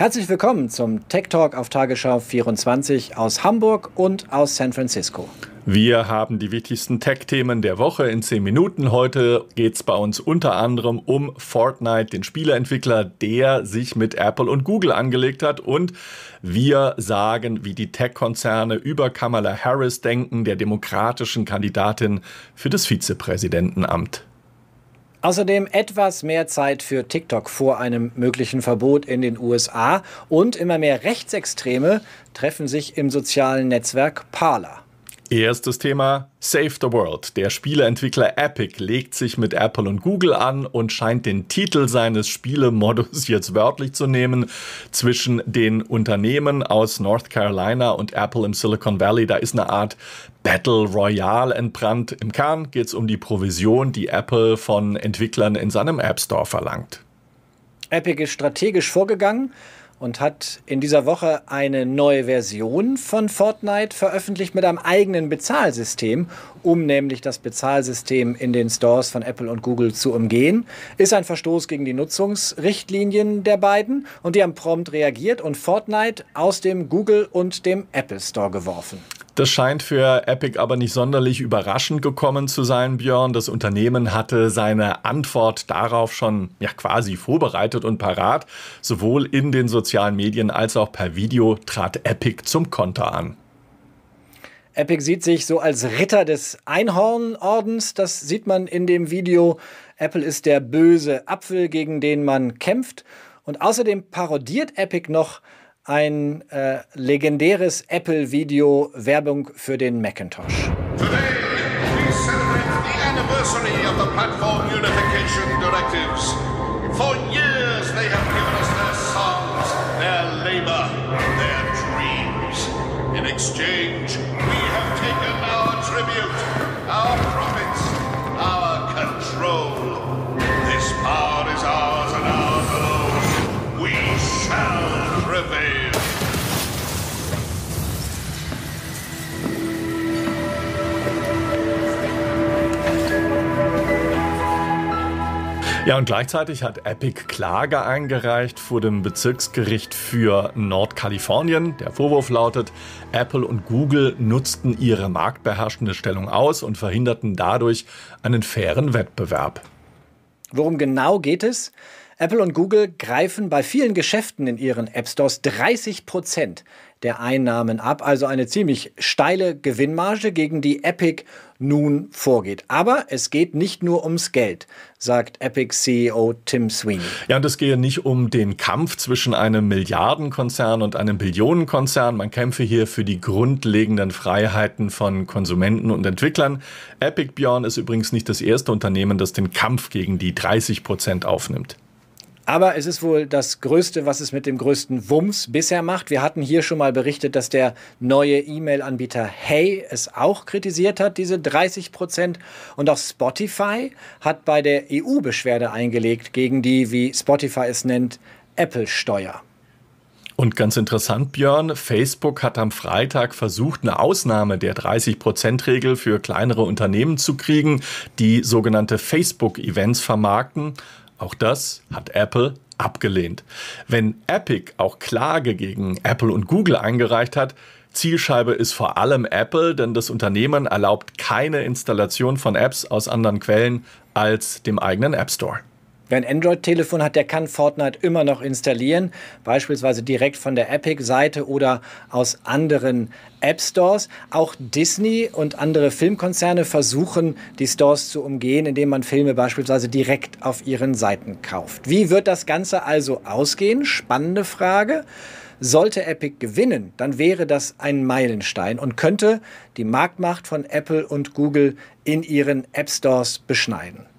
Herzlich willkommen zum Tech Talk auf Tagesschau 24 aus Hamburg und aus San Francisco. Wir haben die wichtigsten Tech-Themen der Woche in 10 Minuten. Heute geht es bei uns unter anderem um Fortnite, den Spieleentwickler, der sich mit Apple und Google angelegt hat. Und wir sagen, wie die Tech-Konzerne über Kamala Harris denken, der demokratischen Kandidatin für das Vizepräsidentenamt. Außerdem etwas mehr Zeit für TikTok vor einem möglichen Verbot in den USA und immer mehr Rechtsextreme treffen sich im sozialen Netzwerk Parler. Erstes Thema Save the World. Der Spieleentwickler Epic legt sich mit Apple und Google an und scheint den Titel seines Spielemodus jetzt wörtlich zu nehmen. Zwischen den Unternehmen aus North Carolina und Apple im Silicon Valley, da ist eine Art Battle Royale entbrannt. Im Kern geht es um die Provision, die Apple von Entwicklern in seinem App Store verlangt. Epic ist strategisch vorgegangen und hat in dieser Woche eine neue Version von Fortnite veröffentlicht mit einem eigenen Bezahlsystem, um nämlich das Bezahlsystem in den Stores von Apple und Google zu umgehen. Ist ein Verstoß gegen die Nutzungsrichtlinien der beiden und die haben prompt reagiert und Fortnite aus dem Google und dem Apple Store geworfen. Das scheint für Epic aber nicht sonderlich überraschend gekommen zu sein, Björn. Das Unternehmen hatte seine Antwort darauf schon ja, quasi vorbereitet und parat. Sowohl in den sozialen Medien als auch per Video trat Epic zum Konter an. Epic sieht sich so als Ritter des Einhornordens. Das sieht man in dem Video. Apple ist der böse Apfel, gegen den man kämpft. Und außerdem parodiert Epic noch ein äh, legendäres Apple-Video Werbung für den Macintosh. Today we celebrate the anniversary of the platform unification directives. For years they have given us their songs, their labor, their dreams. In exchange, Ja, und gleichzeitig hat Epic Klage eingereicht vor dem Bezirksgericht für Nordkalifornien. Der Vorwurf lautet, Apple und Google nutzten ihre marktbeherrschende Stellung aus und verhinderten dadurch einen fairen Wettbewerb. Worum genau geht es? Apple und Google greifen bei vielen Geschäften in ihren App Stores 30 Prozent der Einnahmen ab. Also eine ziemlich steile Gewinnmarge, gegen die Epic nun vorgeht. Aber es geht nicht nur ums Geld, sagt Epic-CEO Tim Sweeney. Ja, und es gehe nicht um den Kampf zwischen einem Milliardenkonzern und einem Billionenkonzern. Man kämpfe hier für die grundlegenden Freiheiten von Konsumenten und Entwicklern. Epic Björn ist übrigens nicht das erste Unternehmen, das den Kampf gegen die 30 Prozent aufnimmt. Aber es ist wohl das Größte, was es mit dem größten Wumms bisher macht. Wir hatten hier schon mal berichtet, dass der neue E-Mail-Anbieter Hey es auch kritisiert hat, diese 30 Prozent. Und auch Spotify hat bei der EU Beschwerde eingelegt gegen die, wie Spotify es nennt, Apple-Steuer. Und ganz interessant, Björn, Facebook hat am Freitag versucht, eine Ausnahme der 30-Prozent-Regel für kleinere Unternehmen zu kriegen, die sogenannte Facebook-Events vermarkten. Auch das hat Apple abgelehnt. Wenn Epic auch Klage gegen Apple und Google eingereicht hat, Zielscheibe ist vor allem Apple, denn das Unternehmen erlaubt keine Installation von Apps aus anderen Quellen als dem eigenen App Store. Wer ein Android-Telefon hat, der kann Fortnite immer noch installieren, beispielsweise direkt von der Epic-Seite oder aus anderen App-Stores. Auch Disney und andere Filmkonzerne versuchen, die Stores zu umgehen, indem man Filme beispielsweise direkt auf ihren Seiten kauft. Wie wird das Ganze also ausgehen? Spannende Frage. Sollte Epic gewinnen, dann wäre das ein Meilenstein und könnte die Marktmacht von Apple und Google in ihren App Stores beschneiden.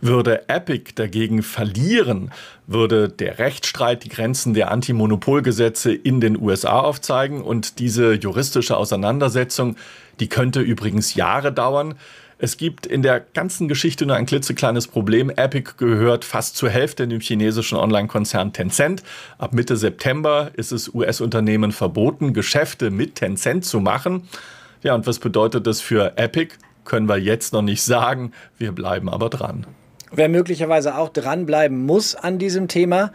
Würde Epic dagegen verlieren, würde der Rechtsstreit die Grenzen der Antimonopolgesetze in den USA aufzeigen und diese juristische Auseinandersetzung, die könnte übrigens Jahre dauern. Es gibt in der ganzen Geschichte nur ein klitzekleines Problem. Epic gehört fast zur Hälfte dem chinesischen Online-Konzern Tencent. Ab Mitte September ist es US-Unternehmen verboten, Geschäfte mit Tencent zu machen. Ja, und was bedeutet das für Epic? Können wir jetzt noch nicht sagen. Wir bleiben aber dran. Wer möglicherweise auch dranbleiben muss an diesem Thema,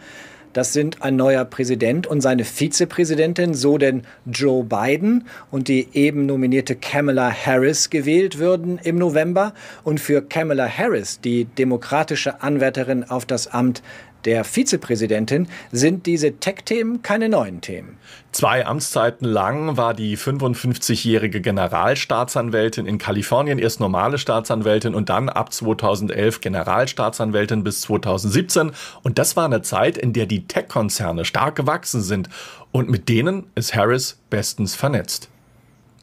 Das sind ein neuer Präsident und seine Vizepräsidentin, so denn Joe Biden und die eben nominierte Kamala Harris gewählt würden im November. Und für Kamala Harris, die demokratische Anwärterin auf das Amt der Vizepräsidentin sind diese Tech-Themen keine neuen Themen. Zwei Amtszeiten lang war die 55-jährige Generalstaatsanwältin in Kalifornien erst normale Staatsanwältin und dann ab 2011 Generalstaatsanwältin bis 2017. Und das war eine Zeit, in der die Tech-Konzerne stark gewachsen sind. Und mit denen ist Harris bestens vernetzt.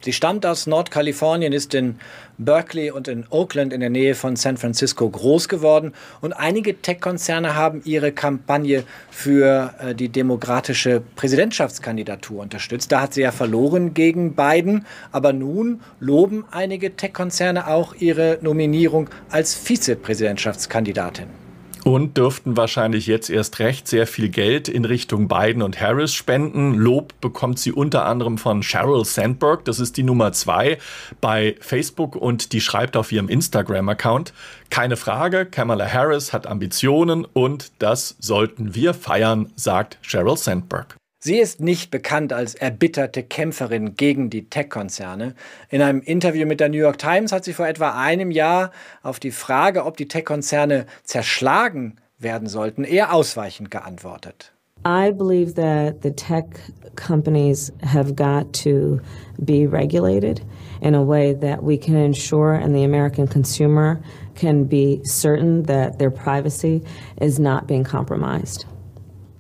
Sie stammt aus Nordkalifornien, ist in Berkeley und in Oakland in der Nähe von San Francisco groß geworden. Und einige Tech-Konzerne haben ihre Kampagne für äh, die demokratische Präsidentschaftskandidatur unterstützt. Da hat sie ja verloren gegen Biden, aber nun loben einige Tech-Konzerne auch ihre Nominierung als Vizepräsidentschaftskandidatin und dürften wahrscheinlich jetzt erst recht sehr viel Geld in Richtung Biden und Harris spenden. Lob bekommt sie unter anderem von Sheryl Sandberg, das ist die Nummer zwei bei Facebook und die schreibt auf ihrem Instagram-Account, keine Frage, Kamala Harris hat Ambitionen und das sollten wir feiern, sagt Sheryl Sandberg. Sie ist nicht bekannt als erbitterte Kämpferin gegen die Tech-Konzerne. In einem Interview mit der New York Times hat sie vor etwa einem Jahr auf die Frage, ob die Tech-Konzerne zerschlagen werden sollten, eher ausweichend geantwortet. I believe that the tech companies have got to be regulated in a way that we can ensure and the American consumer can be certain that their privacy is not being compromised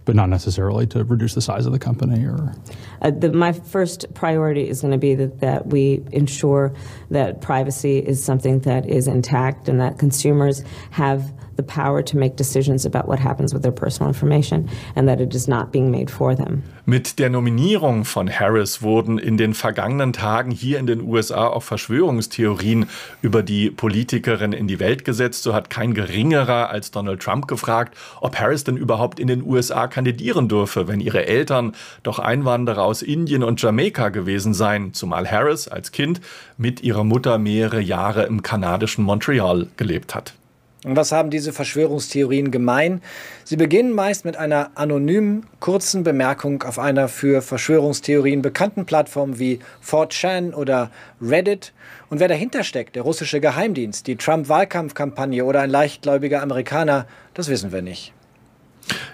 but not necessarily to reduce the size of the company or uh, the, my first priority is going to be that, that we ensure that privacy is something that is intact and that consumers have the power to make decisions about what happens with their personal information and that it is not being made for them. Mit der Nominierung von Harris wurden in den vergangenen Tagen hier in den USA auch Verschwörungstheorien über die Politikerin in die Welt gesetzt. So hat kein geringerer als Donald Trump gefragt, ob Harris denn überhaupt in den USA kandidieren dürfe, wenn ihre Eltern doch Einwanderer aus Indien und Jamaika gewesen seien, zumal Harris als Kind mit ihrer Mutter mehrere Jahre im kanadischen Montreal gelebt hat. Und was haben diese Verschwörungstheorien gemein? Sie beginnen meist mit einer anonymen, kurzen Bemerkung auf einer für Verschwörungstheorien bekannten Plattform wie 4chan oder Reddit. Und wer dahinter steckt, der russische Geheimdienst, die Trump-Wahlkampfkampagne oder ein leichtgläubiger Amerikaner, das wissen wir nicht.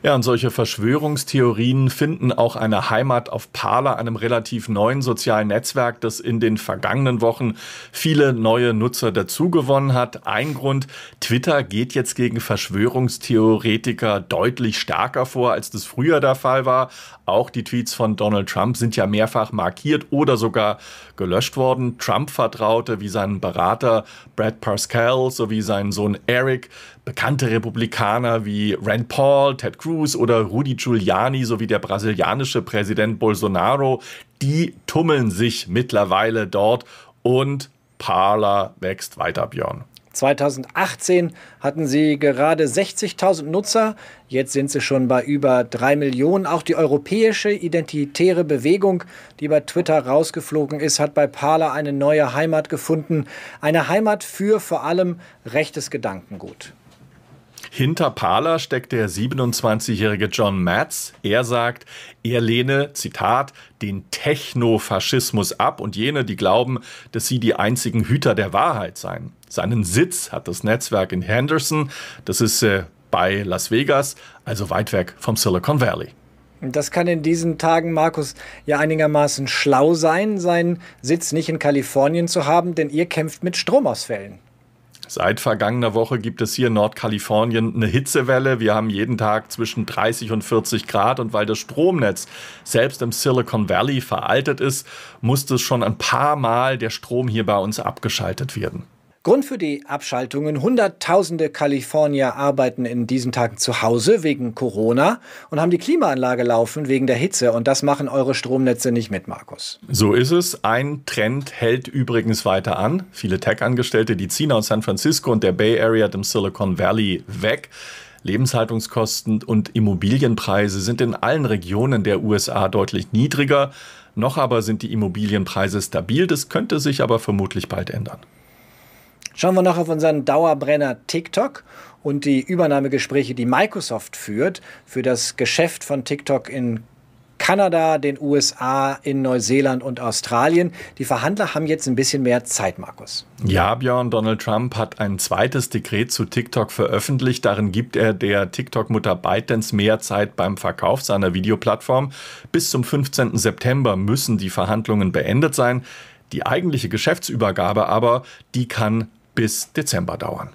Ja, und solche Verschwörungstheorien finden auch eine Heimat auf Parler, einem relativ neuen sozialen Netzwerk, das in den vergangenen Wochen viele neue Nutzer dazugewonnen hat. Ein Grund, Twitter geht jetzt gegen Verschwörungstheoretiker deutlich stärker vor, als das früher der Fall war. Auch die Tweets von Donald Trump sind ja mehrfach markiert oder sogar gelöscht worden. Trump-Vertraute wie sein Berater Brad Pascal sowie sein Sohn Eric, bekannte Republikaner wie Rand Paul, Ted Cruz oder Rudy Giuliani sowie der brasilianische Präsident Bolsonaro, die tummeln sich mittlerweile dort und Parler wächst weiter, Björn. 2018 hatten sie gerade 60.000 Nutzer, jetzt sind sie schon bei über drei Millionen. Auch die europäische identitäre Bewegung, die bei Twitter rausgeflogen ist, hat bei Parler eine neue Heimat gefunden. Eine Heimat für vor allem rechtes Gedankengut. Hinter Parler steckt der 27-jährige John Matz. Er sagt, er lehne, Zitat, den Technofaschismus ab und jene, die glauben, dass sie die einzigen Hüter der Wahrheit seien. Seinen Sitz hat das Netzwerk in Henderson, das ist äh, bei Las Vegas, also weit weg vom Silicon Valley. Das kann in diesen Tagen, Markus, ja einigermaßen schlau sein, seinen Sitz nicht in Kalifornien zu haben, denn ihr kämpft mit Stromausfällen. Seit vergangener Woche gibt es hier in Nordkalifornien eine Hitzewelle. Wir haben jeden Tag zwischen 30 und 40 Grad und weil das Stromnetz selbst im Silicon Valley veraltet ist, musste schon ein paar Mal der Strom hier bei uns abgeschaltet werden. Grund für die Abschaltungen. Hunderttausende Kalifornier arbeiten in diesen Tagen zu Hause wegen Corona und haben die Klimaanlage laufen wegen der Hitze. Und das machen eure Stromnetze nicht mit, Markus. So ist es. Ein Trend hält übrigens weiter an. Viele Tech-Angestellte, die ziehen aus San Francisco und der Bay Area, dem Silicon Valley, weg. Lebenshaltungskosten und Immobilienpreise sind in allen Regionen der USA deutlich niedriger. Noch aber sind die Immobilienpreise stabil. Das könnte sich aber vermutlich bald ändern. Schauen wir noch auf unseren Dauerbrenner TikTok und die Übernahmegespräche, die Microsoft führt für das Geschäft von TikTok in Kanada, den USA, in Neuseeland und Australien. Die Verhandler haben jetzt ein bisschen mehr Zeit, Markus. Ja, Björn, Donald Trump hat ein zweites Dekret zu TikTok veröffentlicht. Darin gibt er der TikTok-Mutter ByteDance mehr Zeit beim Verkauf seiner Videoplattform. Bis zum 15. September müssen die Verhandlungen beendet sein. Die eigentliche Geschäftsübergabe aber, die kann bis Dezember dauern.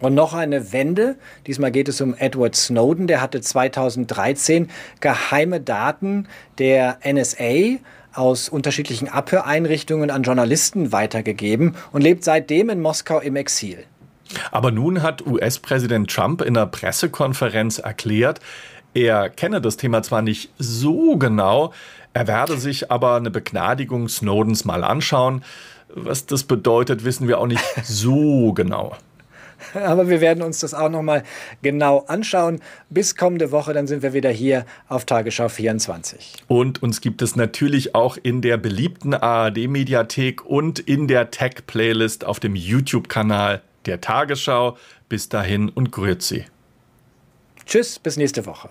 Und noch eine Wende. Diesmal geht es um Edward Snowden. Der hatte 2013 geheime Daten der NSA aus unterschiedlichen Abhöreinrichtungen an Journalisten weitergegeben und lebt seitdem in Moskau im Exil. Aber nun hat US-Präsident Trump in einer Pressekonferenz erklärt, er kenne das Thema zwar nicht so genau, er werde sich aber eine Begnadigung Snowdens mal anschauen. Was das bedeutet, wissen wir auch nicht so genau. Aber wir werden uns das auch nochmal genau anschauen. Bis kommende Woche, dann sind wir wieder hier auf Tagesschau 24. Und uns gibt es natürlich auch in der beliebten ARD-Mediathek und in der Tech-Playlist auf dem YouTube-Kanal der Tagesschau. Bis dahin und grüezi. Tschüss, bis nächste Woche.